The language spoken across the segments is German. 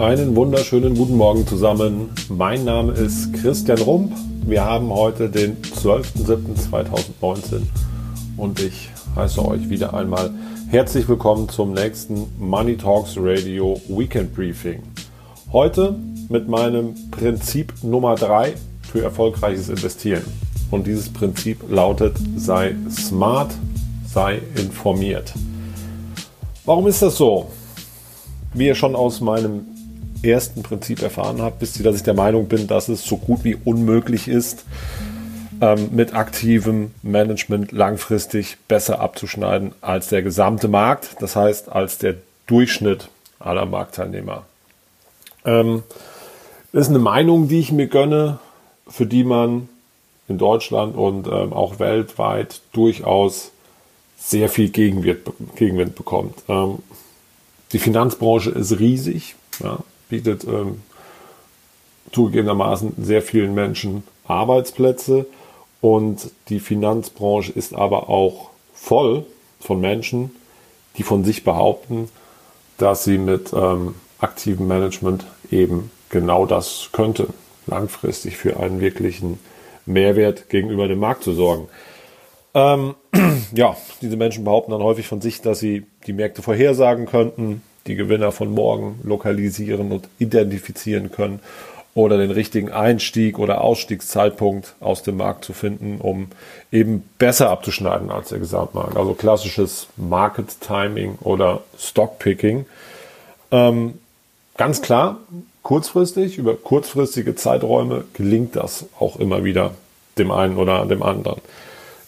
Einen wunderschönen guten Morgen zusammen. Mein Name ist Christian Rump. Wir haben heute den 12.07.2019 und ich heiße euch wieder einmal herzlich willkommen zum nächsten Money Talks Radio Weekend Briefing. Heute mit meinem Prinzip Nummer 3 für erfolgreiches Investieren. Und dieses Prinzip lautet, sei smart, sei informiert. Warum ist das so? Wie ihr schon aus meinem ersten Prinzip erfahren wisst ihr, dass ich der Meinung bin, dass es so gut wie unmöglich ist, ähm, mit aktivem Management langfristig besser abzuschneiden als der gesamte Markt, das heißt als der Durchschnitt aller Marktteilnehmer. Ähm, das ist eine Meinung, die ich mir gönne, für die man in Deutschland und ähm, auch weltweit durchaus sehr viel Gegenwind, Gegenwind bekommt. Ähm, die Finanzbranche ist riesig, ja, bietet ähm, zugegebenermaßen sehr vielen Menschen Arbeitsplätze und die Finanzbranche ist aber auch voll von Menschen, die von sich behaupten, dass sie mit ähm, aktivem Management eben genau das könnte, langfristig für einen wirklichen Mehrwert gegenüber dem Markt zu sorgen. Ähm, ja, diese Menschen behaupten dann häufig von sich, dass sie die Märkte vorhersagen könnten, die Gewinner von morgen lokalisieren und identifizieren können oder den richtigen Einstieg oder Ausstiegszeitpunkt aus dem Markt zu finden, um eben besser abzuschneiden als der Gesamtmarkt. Also klassisches Market Timing oder Stockpicking. Ähm, ganz klar, kurzfristig, über kurzfristige Zeiträume gelingt das auch immer wieder dem einen oder dem anderen.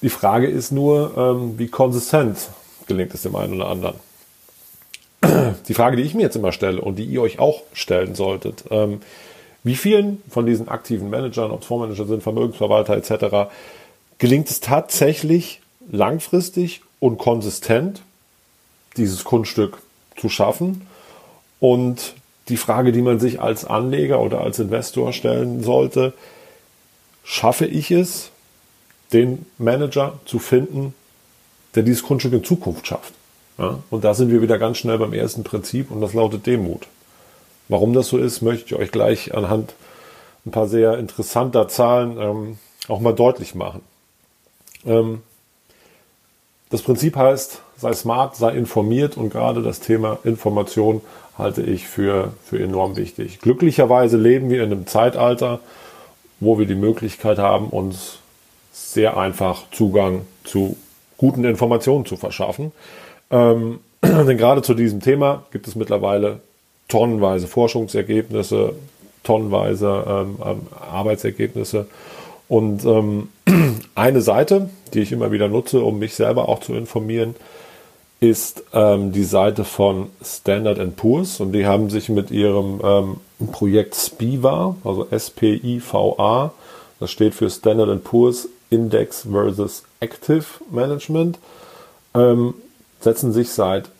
Die Frage ist nur, ähm, wie konsistent gelingt es dem einen oder anderen. Die Frage, die ich mir jetzt immer stelle und die ihr euch auch stellen solltet, ähm, wie vielen von diesen aktiven Managern, ob es Fondsmanager sind, Vermögensverwalter etc., gelingt es tatsächlich langfristig und konsistent, dieses Kunststück zu schaffen? Und die Frage, die man sich als Anleger oder als Investor stellen sollte, schaffe ich es, den Manager zu finden, der dieses Grundstück in Zukunft schafft. Ja? Und da sind wir wieder ganz schnell beim ersten Prinzip und das lautet Demut. Warum das so ist, möchte ich euch gleich anhand ein paar sehr interessanter Zahlen ähm, auch mal deutlich machen. Ähm, das Prinzip heißt, sei smart, sei informiert und gerade das Thema Information halte ich für, für enorm wichtig. Glücklicherweise leben wir in einem Zeitalter, wo wir die Möglichkeit haben, uns sehr einfach Zugang zu guten Informationen zu verschaffen. Ähm, denn gerade zu diesem Thema gibt es mittlerweile tonnenweise Forschungsergebnisse, tonnenweise ähm, ähm Arbeitsergebnisse. Und ähm, eine Seite, die ich immer wieder nutze, um mich selber auch zu informieren, ist ähm, die Seite von Standard Poor's und die haben sich mit ihrem ähm, Projekt SPIVA, also S-P-I-V-A, das steht für Standard Poor's Index versus Active Management, ähm, setzen sich seit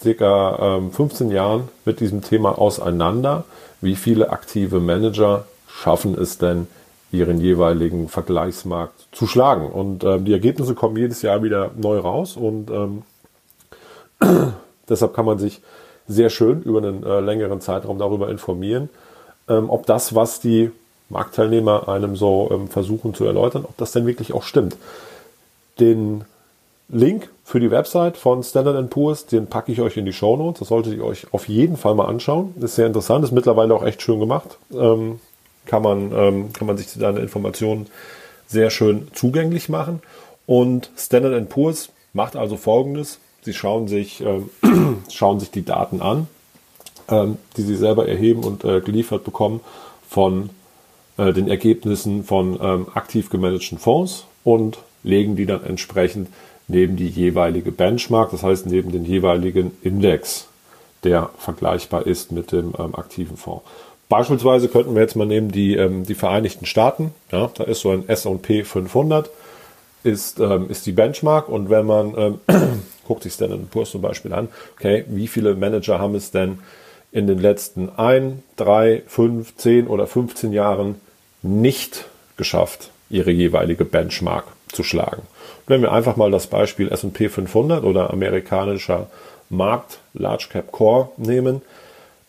circa ähm, 15 Jahren mit diesem Thema auseinander. Wie viele aktive Manager schaffen es denn, ihren jeweiligen Vergleichsmarkt zu schlagen? Und ähm, die Ergebnisse kommen jedes Jahr wieder neu raus und ähm, deshalb kann man sich sehr schön über einen äh, längeren Zeitraum darüber informieren, ähm, ob das, was die Marktteilnehmer einem so ähm, versuchen zu erläutern, ob das denn wirklich auch stimmt. Den Link für die Website von Standard Poor's, den packe ich euch in die Show Notes. Das solltet ihr euch auf jeden Fall mal anschauen. Ist sehr interessant, ist mittlerweile auch echt schön gemacht. Ähm, kann man, ähm, kann man sich zu deinen Informationen sehr schön zugänglich machen. Und Standard Poor's macht also Folgendes. Sie schauen sich, ähm, schauen sich die Daten an, ähm, die sie selber erheben und äh, geliefert bekommen von äh, den Ergebnissen von ähm, aktiv gemanagten Fonds und legen die dann entsprechend neben die jeweilige Benchmark, das heißt neben den jeweiligen Index, der vergleichbar ist mit dem ähm, aktiven Fonds. Beispielsweise könnten wir jetzt mal nehmen die, ähm, die Vereinigten Staaten. Ja, da ist so ein S&P 500 ist, ähm, ist die Benchmark und wenn man ähm, guckt sich Standard Poor's zum Beispiel an, okay, wie viele Manager haben es denn in den letzten ein, drei, fünf, zehn oder 15 Jahren nicht geschafft, ihre jeweilige Benchmark zu schlagen. wenn wir einfach mal das Beispiel S&P 500 oder amerikanischer Markt Large Cap Core nehmen,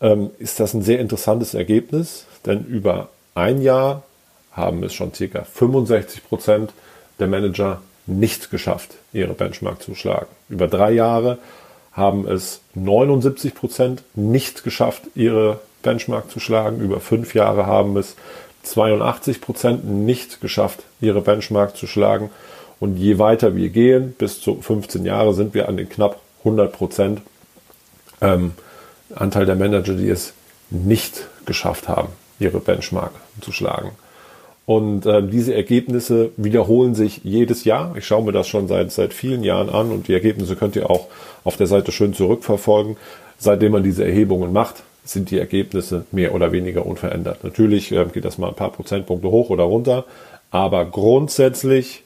ähm, ist das ein sehr interessantes Ergebnis, denn über ein Jahr haben es schon ca. 65 Prozent der Manager nicht geschafft, ihre Benchmark zu schlagen. Über drei Jahre haben es 79 Prozent nicht geschafft, ihre Benchmark zu schlagen. Über fünf Jahre haben es 82 Prozent nicht geschafft, ihre Benchmark zu schlagen. Und je weiter wir gehen, bis zu 15 Jahre, sind wir an den knapp 100 Prozent ähm, Anteil der Manager, die es nicht geschafft haben, ihre Benchmark zu schlagen. Und äh, diese Ergebnisse wiederholen sich jedes Jahr. Ich schaue mir das schon seit, seit vielen Jahren an und die Ergebnisse könnt ihr auch auf der Seite schön zurückverfolgen. Seitdem man diese Erhebungen macht, sind die Ergebnisse mehr oder weniger unverändert. Natürlich äh, geht das mal ein paar Prozentpunkte hoch oder runter, aber grundsätzlich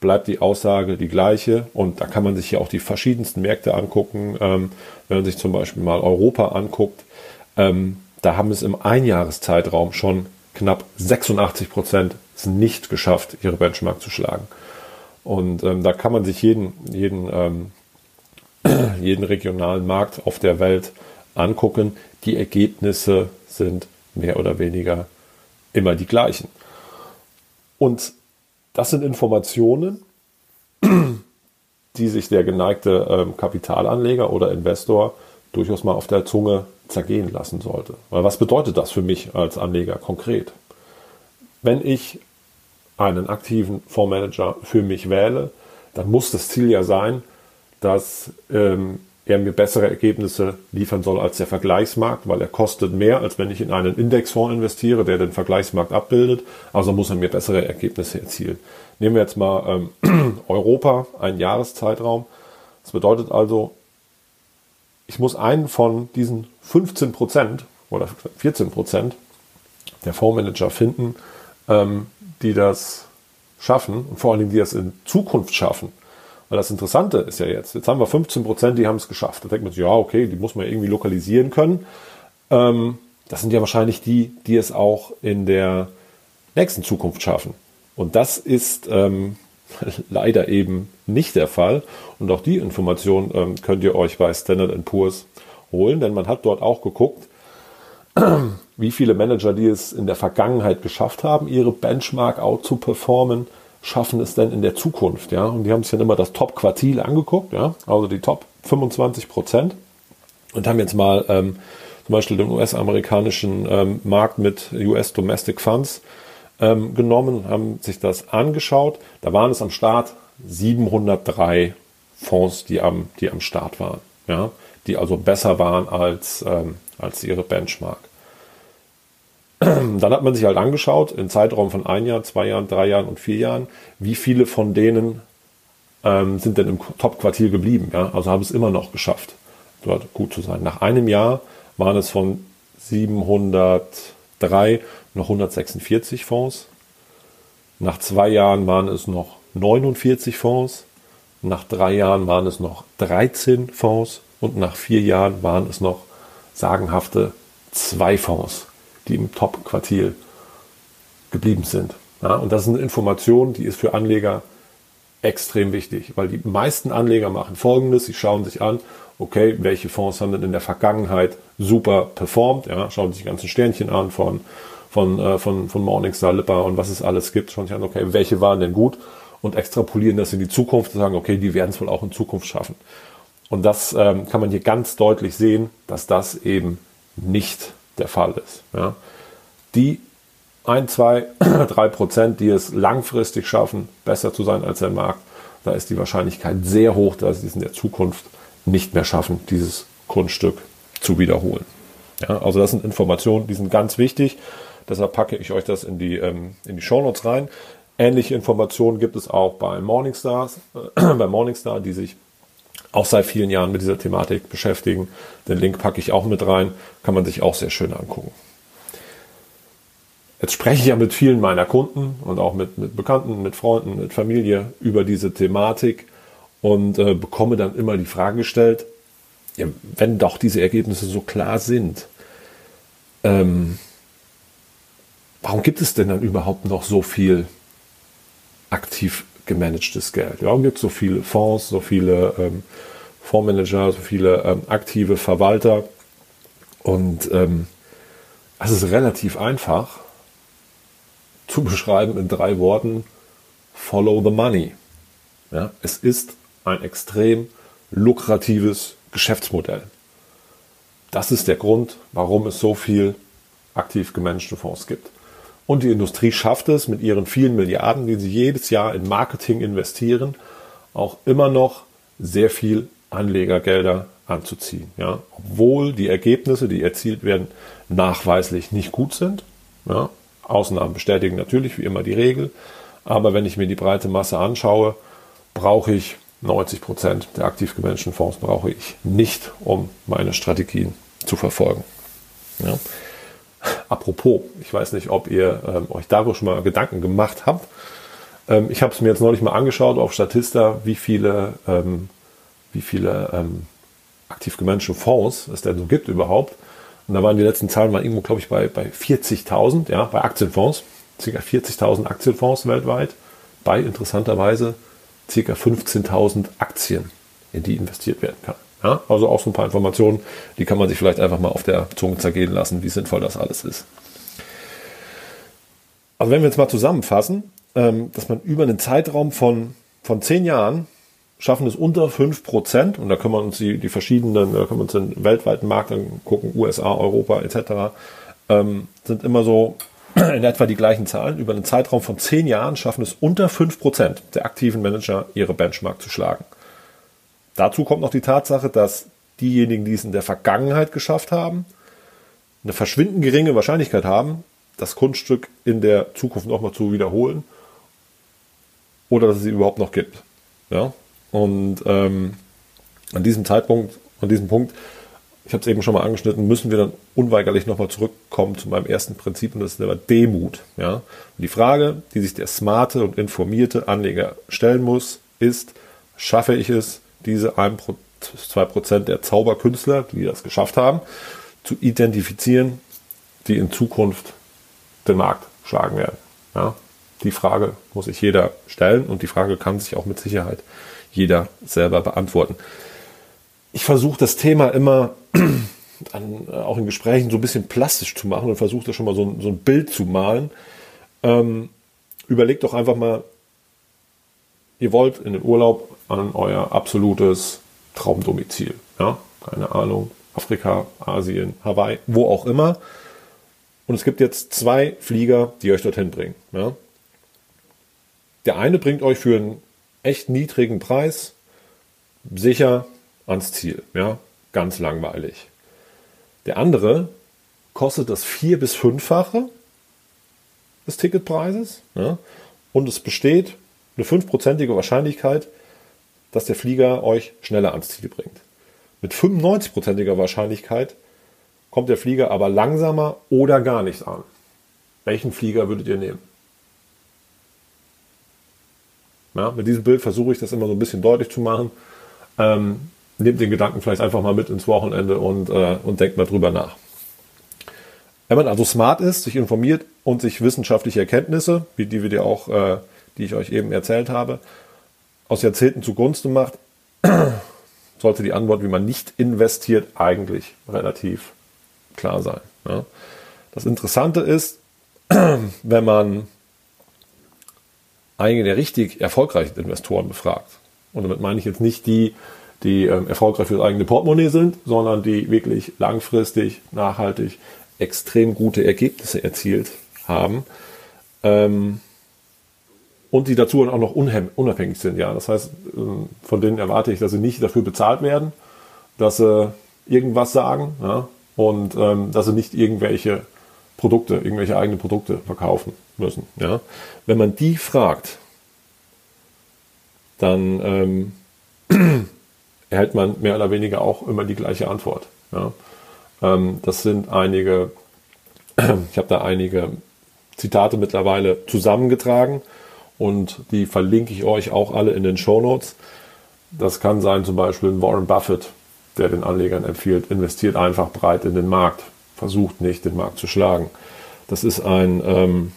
bleibt die Aussage die gleiche und da kann man sich ja auch die verschiedensten Märkte angucken. Ähm, wenn man sich zum Beispiel mal Europa anguckt, ähm, da haben es im Einjahreszeitraum schon knapp 86 Prozent nicht geschafft, ihre Benchmark zu schlagen. Und ähm, da kann man sich jeden, jeden, ähm, jeden regionalen Markt auf der Welt angucken. Die Ergebnisse sind mehr oder weniger immer die gleichen. Und das sind Informationen, die sich der geneigte ähm, Kapitalanleger oder Investor durchaus mal auf der Zunge zergehen lassen sollte. Weil was bedeutet das für mich als Anleger konkret? Wenn ich einen aktiven Fondsmanager für mich wähle, dann muss das Ziel ja sein, dass ähm, er mir bessere Ergebnisse liefern soll als der Vergleichsmarkt, weil er kostet mehr, als wenn ich in einen Indexfonds investiere, der den Vergleichsmarkt abbildet. Also muss er mir bessere Ergebnisse erzielen. Nehmen wir jetzt mal ähm, Europa, einen Jahreszeitraum. Das bedeutet also, ich muss einen von diesen 15 Prozent oder 14 Prozent der Fondsmanager finden, ähm, die das schaffen und vor allen Dingen, die das in Zukunft schaffen. Weil das Interessante ist ja jetzt, jetzt haben wir 15 Prozent, die haben es geschafft. Da denkt man sich, ja, okay, die muss man irgendwie lokalisieren können. Ähm, das sind ja wahrscheinlich die, die es auch in der nächsten Zukunft schaffen. Und das ist ähm, leider eben nicht der Fall. Und auch die Information ähm, könnt ihr euch bei Standard Poor's holen, denn man hat dort auch geguckt, wie viele Manager, die es in der Vergangenheit geschafft haben, ihre Benchmark out zu performen, schaffen es denn in der Zukunft, ja? Und die haben sich dann immer das Top-Quartil angeguckt, ja, also die Top 25 Prozent und haben jetzt mal ähm, zum Beispiel den US-amerikanischen ähm, Markt mit US Domestic Funds ähm, genommen, haben sich das angeschaut. Da waren es am Start 703 Fonds, die am, die am Start waren, ja, die also besser waren als, ähm, als ihre Benchmark. Dann hat man sich halt angeschaut, im Zeitraum von ein Jahr, zwei Jahren, drei Jahren und vier Jahren, wie viele von denen ähm, sind denn im Top-Quartil geblieben. Ja? Also haben es immer noch geschafft, dort gut zu sein. Nach einem Jahr waren es von 703 noch 146 Fonds. Nach zwei Jahren waren es noch 49 Fonds. Nach drei Jahren waren es noch 13 Fonds. Und nach vier Jahren waren es noch sagenhafte zwei Fonds die im Top-Quartil geblieben sind. Ja, und das ist eine Information, die ist für Anleger extrem wichtig, weil die meisten Anleger machen Folgendes, sie schauen sich an, okay, welche Fonds haben denn in der Vergangenheit super performt, ja, schauen sich die ganzen Sternchen an von, von, äh, von, von Morningstar, Lipper und was es alles gibt, schauen sich an, okay, welche waren denn gut und extrapolieren das in die Zukunft und sagen, okay, die werden es wohl auch in Zukunft schaffen. Und das ähm, kann man hier ganz deutlich sehen, dass das eben nicht der Fall ist. Ja. Die 1, 2, 3 Prozent, die es langfristig schaffen, besser zu sein als der Markt, da ist die Wahrscheinlichkeit sehr hoch, dass sie es in der Zukunft nicht mehr schaffen, dieses Grundstück zu wiederholen. Ja, also das sind Informationen, die sind ganz wichtig. Deshalb packe ich euch das in die, ähm, in die Shownotes rein. Ähnliche Informationen gibt es auch bei Morningstars, äh, bei Morningstar, die sich auch seit vielen Jahren mit dieser Thematik beschäftigen. Den Link packe ich auch mit rein, kann man sich auch sehr schön angucken. Jetzt spreche ich ja mit vielen meiner Kunden und auch mit, mit Bekannten, mit Freunden, mit Familie über diese Thematik und äh, bekomme dann immer die Frage gestellt, ja, wenn doch diese Ergebnisse so klar sind, ähm, warum gibt es denn dann überhaupt noch so viel aktiv gemanagtes Geld. Ja, es gibt so viele Fonds, so viele ähm, Fondsmanager, so viele ähm, aktive Verwalter. Und ähm, es ist relativ einfach zu beschreiben in drei Worten. Follow the money. Ja, es ist ein extrem lukratives Geschäftsmodell. Das ist der Grund, warum es so viel aktiv gemanagte Fonds gibt. Und die Industrie schafft es mit ihren vielen Milliarden, die sie jedes Jahr in Marketing investieren, auch immer noch sehr viel Anlegergelder anzuziehen. Ja, obwohl die Ergebnisse, die erzielt werden, nachweislich nicht gut sind. Ja, Ausnahmen bestätigen natürlich wie immer die Regel. Aber wenn ich mir die breite Masse anschaue, brauche ich 90 Prozent der aktiv gemanagten Fonds brauche ich nicht, um meine Strategien zu verfolgen. Ja. Apropos, ich weiß nicht, ob ihr ähm, euch darüber schon mal Gedanken gemacht habt. Ähm, ich habe es mir jetzt neulich mal angeschaut auf Statista, wie viele, ähm, wie viele ähm, aktiv gemanagte Fonds es denn so gibt überhaupt. Und da waren die letzten Zahlen waren irgendwo, glaube ich, bei, bei 40.000, ja, bei Aktienfonds, ca. 40.000 Aktienfonds weltweit, bei interessanterweise ca. 15.000 Aktien, in die investiert werden kann. Ja, also auch so ein paar Informationen, die kann man sich vielleicht einfach mal auf der Zunge zergehen lassen, wie sinnvoll das alles ist. Also wenn wir jetzt mal zusammenfassen, ähm, dass man über einen Zeitraum von, von zehn Jahren schaffen es unter 5%, und da können wir uns die, die verschiedenen, da können wir uns den weltweiten Markt angucken, USA, Europa etc., ähm, sind immer so in etwa die gleichen Zahlen. Über einen Zeitraum von zehn Jahren schaffen es unter 5% der aktiven Manager, ihre Benchmark zu schlagen. Dazu kommt noch die Tatsache, dass diejenigen, die es in der Vergangenheit geschafft haben, eine verschwindend geringe Wahrscheinlichkeit haben, das Kunststück in der Zukunft nochmal zu wiederholen oder dass es sie überhaupt noch gibt. Ja? Und ähm, an diesem Zeitpunkt, an diesem Punkt, ich habe es eben schon mal angeschnitten, müssen wir dann unweigerlich nochmal zurückkommen zu meinem ersten Prinzip und das ist der Demut. Ja? Und die Frage, die sich der smarte und informierte Anleger stellen muss, ist, schaffe ich es, diese 1, 2% der Zauberkünstler, die das geschafft haben, zu identifizieren, die in Zukunft den Markt schlagen werden. Ja, die Frage muss sich jeder stellen und die Frage kann sich auch mit Sicherheit jeder selber beantworten. Ich versuche das Thema immer dann äh, auch in Gesprächen so ein bisschen plastisch zu machen und versuche da schon mal so ein, so ein Bild zu malen. Ähm, überlegt doch einfach mal, ihr wollt in den Urlaub an euer absolutes Traumdomizil. Ja, keine Ahnung, Afrika, Asien, Hawaii, wo auch immer. Und es gibt jetzt zwei Flieger, die euch dorthin bringen. Ja. Der eine bringt euch für einen echt niedrigen Preis sicher ans Ziel. Ja, ganz langweilig. Der andere kostet das vier- bis fünffache des Ticketpreises. Ja, und es besteht eine fünfprozentige Wahrscheinlichkeit, dass der Flieger euch schneller ans Ziel bringt. Mit 95%iger Wahrscheinlichkeit kommt der Flieger aber langsamer oder gar nicht an. Welchen Flieger würdet ihr nehmen? Ja, mit diesem Bild versuche ich das immer so ein bisschen deutlich zu machen. Ähm, nehmt den Gedanken vielleicht einfach mal mit ins Wochenende und, äh, und denkt mal drüber nach. Wenn man also smart ist, sich informiert und sich wissenschaftliche Erkenntnisse, wie die wir dir auch, äh, die ich euch eben erzählt habe, aus Jahrzehnten zugunsten macht, sollte die Antwort, wie man nicht investiert, eigentlich relativ klar sein. Ja. Das Interessante ist, wenn man einige der richtig erfolgreichen Investoren befragt, und damit meine ich jetzt nicht die, die ähm, erfolgreich für das eigene Portemonnaie sind, sondern die wirklich langfristig, nachhaltig extrem gute Ergebnisse erzielt haben, ähm, und die dazu auch noch unabhängig sind. Ja, das heißt, ähm, von denen erwarte ich, dass sie nicht dafür bezahlt werden, dass sie irgendwas sagen ja, und ähm, dass sie nicht irgendwelche Produkte, irgendwelche eigene Produkte verkaufen müssen. Ja. Wenn man die fragt, dann ähm, erhält man mehr oder weniger auch immer die gleiche Antwort. Ja. Ähm, das sind einige, ich habe da einige Zitate mittlerweile zusammengetragen und die verlinke ich euch auch alle in den Show Notes. Das kann sein zum Beispiel Warren Buffett, der den Anlegern empfiehlt, investiert einfach breit in den Markt, versucht nicht, den Markt zu schlagen. Das ist ein, ähm,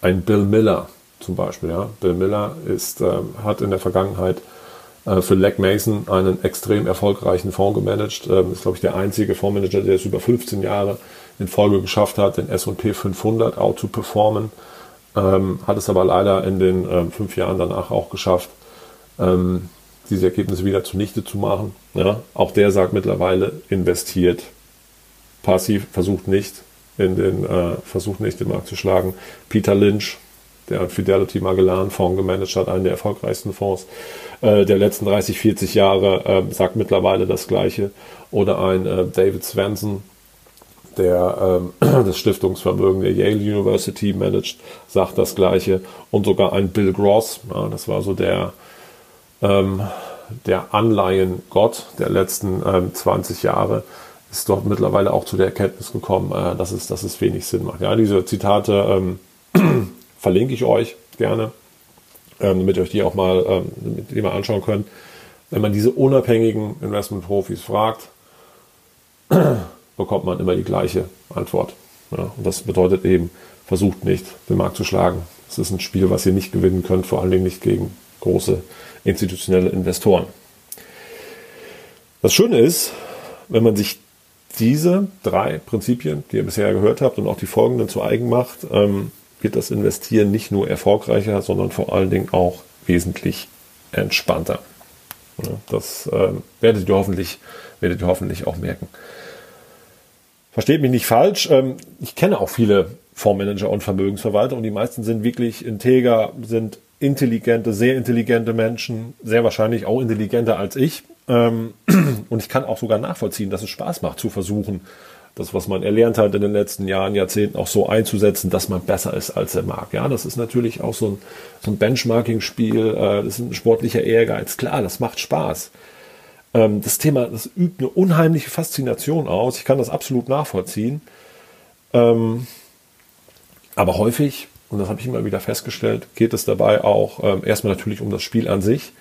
ein Bill Miller zum Beispiel. Ja. Bill Miller ist, äh, hat in der Vergangenheit äh, für Leg Mason einen extrem erfolgreichen Fonds gemanagt. Ähm, ist, glaube ich, der einzige Fondsmanager, der es über 15 Jahre in Folge geschafft hat, den S&P 500 out zu performen. Ähm, hat es aber leider in den ähm, fünf Jahren danach auch geschafft, ähm, diese Ergebnisse wieder zunichte zu machen. Ja, auch der sagt mittlerweile, investiert passiv, versucht nicht in den, äh, versucht nicht den Markt zu schlagen. Peter Lynch, der Fidelity Magellan Fonds gemanagt hat, einen der erfolgreichsten Fonds äh, der letzten 30, 40 Jahre, äh, sagt mittlerweile das Gleiche. Oder ein äh, David Swenson, der ähm, das Stiftungsvermögen der Yale University managt, sagt das Gleiche. Und sogar ein Bill Gross, ja, das war so der, ähm, der Anleihengott der letzten ähm, 20 Jahre, ist dort mittlerweile auch zu der Erkenntnis gekommen, äh, dass, es, dass es wenig Sinn macht. Ja, diese Zitate ähm, verlinke ich euch gerne, ähm, damit ihr euch die auch mal, ähm, damit mal anschauen könnt. Wenn man diese unabhängigen Investmentprofis fragt, bekommt man immer die gleiche Antwort. Ja, und das bedeutet eben, versucht nicht, den Markt zu schlagen. Es ist ein Spiel, was ihr nicht gewinnen könnt, vor allen Dingen nicht gegen große institutionelle Investoren. Das Schöne ist, wenn man sich diese drei Prinzipien, die ihr bisher gehört habt und auch die folgenden zu eigen macht, ähm, wird das Investieren nicht nur erfolgreicher, sondern vor allen Dingen auch wesentlich entspannter. Ja, das ähm, werdet, ihr hoffentlich, werdet ihr hoffentlich auch merken. Versteht mich nicht falsch. Ähm, ich kenne auch viele Fondsmanager und Vermögensverwalter und die meisten sind wirklich integer, sind intelligente, sehr intelligente Menschen, sehr wahrscheinlich auch intelligenter als ich. Ähm, und ich kann auch sogar nachvollziehen, dass es Spaß macht zu versuchen, das, was man erlernt hat in den letzten Jahren, Jahrzehnten auch so einzusetzen, dass man besser ist als der Markt. Ja, das ist natürlich auch so ein, so ein Benchmarking-Spiel, äh, das ist ein sportlicher Ehrgeiz. Klar, das macht Spaß. Ähm, das Thema, das übt eine unheimliche Faszination aus. Ich kann das absolut nachvollziehen. Ähm, aber häufig, und das habe ich immer wieder festgestellt, geht es dabei auch ähm, erstmal natürlich um das Spiel an sich,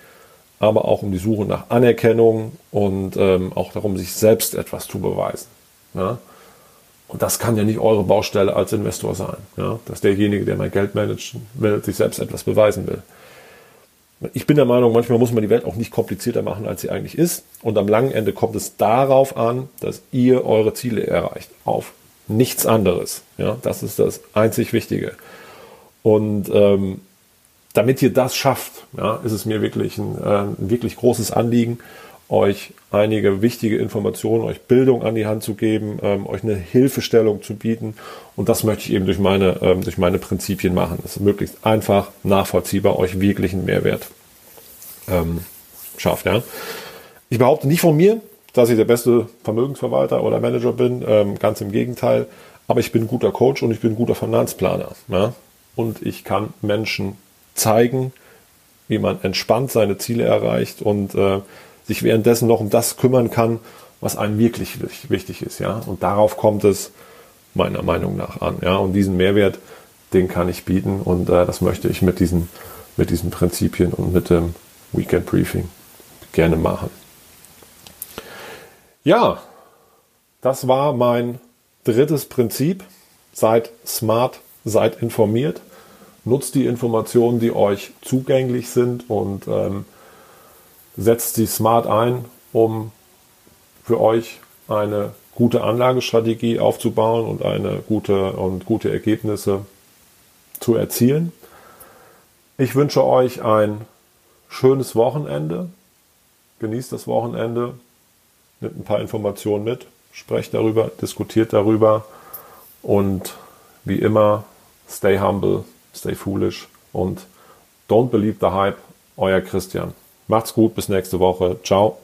aber auch um die Suche nach Anerkennung und ähm, auch darum, sich selbst etwas zu beweisen. Ja? Und das kann ja nicht eure Baustelle als Investor sein, ja? dass derjenige, der mein Geld managen will, sich selbst etwas beweisen will. Ich bin der Meinung, manchmal muss man die Welt auch nicht komplizierter machen, als sie eigentlich ist. Und am langen Ende kommt es darauf an, dass ihr eure Ziele erreicht. Auf nichts anderes. Ja, das ist das einzig Wichtige. Und ähm, damit ihr das schafft, ja, ist es mir wirklich ein, äh, ein wirklich großes Anliegen, euch einige wichtige Informationen, euch Bildung an die Hand zu geben, ähm, euch eine Hilfestellung zu bieten. Und das möchte ich eben durch meine, ähm, durch meine Prinzipien machen. Das ist möglichst einfach, nachvollziehbar, euch wirklich einen Mehrwert ähm, schafft. Ja. Ich behaupte nicht von mir, dass ich der beste Vermögensverwalter oder Manager bin, ähm, ganz im Gegenteil. Aber ich bin ein guter Coach und ich bin ein guter Finanzplaner. Ja. Und ich kann Menschen zeigen, wie man entspannt seine Ziele erreicht und äh, sich währenddessen noch um das kümmern kann, was einem wirklich wichtig ist, ja. Und darauf kommt es meiner Meinung nach an, ja. Und diesen Mehrwert, den kann ich bieten und äh, das möchte ich mit diesen, mit diesen Prinzipien und mit dem Weekend Briefing gerne machen. Ja, das war mein drittes Prinzip. Seid smart, seid informiert, nutzt die Informationen, die euch zugänglich sind und ähm, setzt sie smart ein, um für euch eine gute Anlagestrategie aufzubauen und eine gute und gute Ergebnisse zu erzielen. Ich wünsche euch ein schönes Wochenende. Genießt das Wochenende. Nimmt ein paar Informationen mit. Sprecht darüber, diskutiert darüber. Und wie immer, stay humble, stay foolish und don't believe the hype. Euer Christian. Macht's gut, bis nächste Woche. Ciao.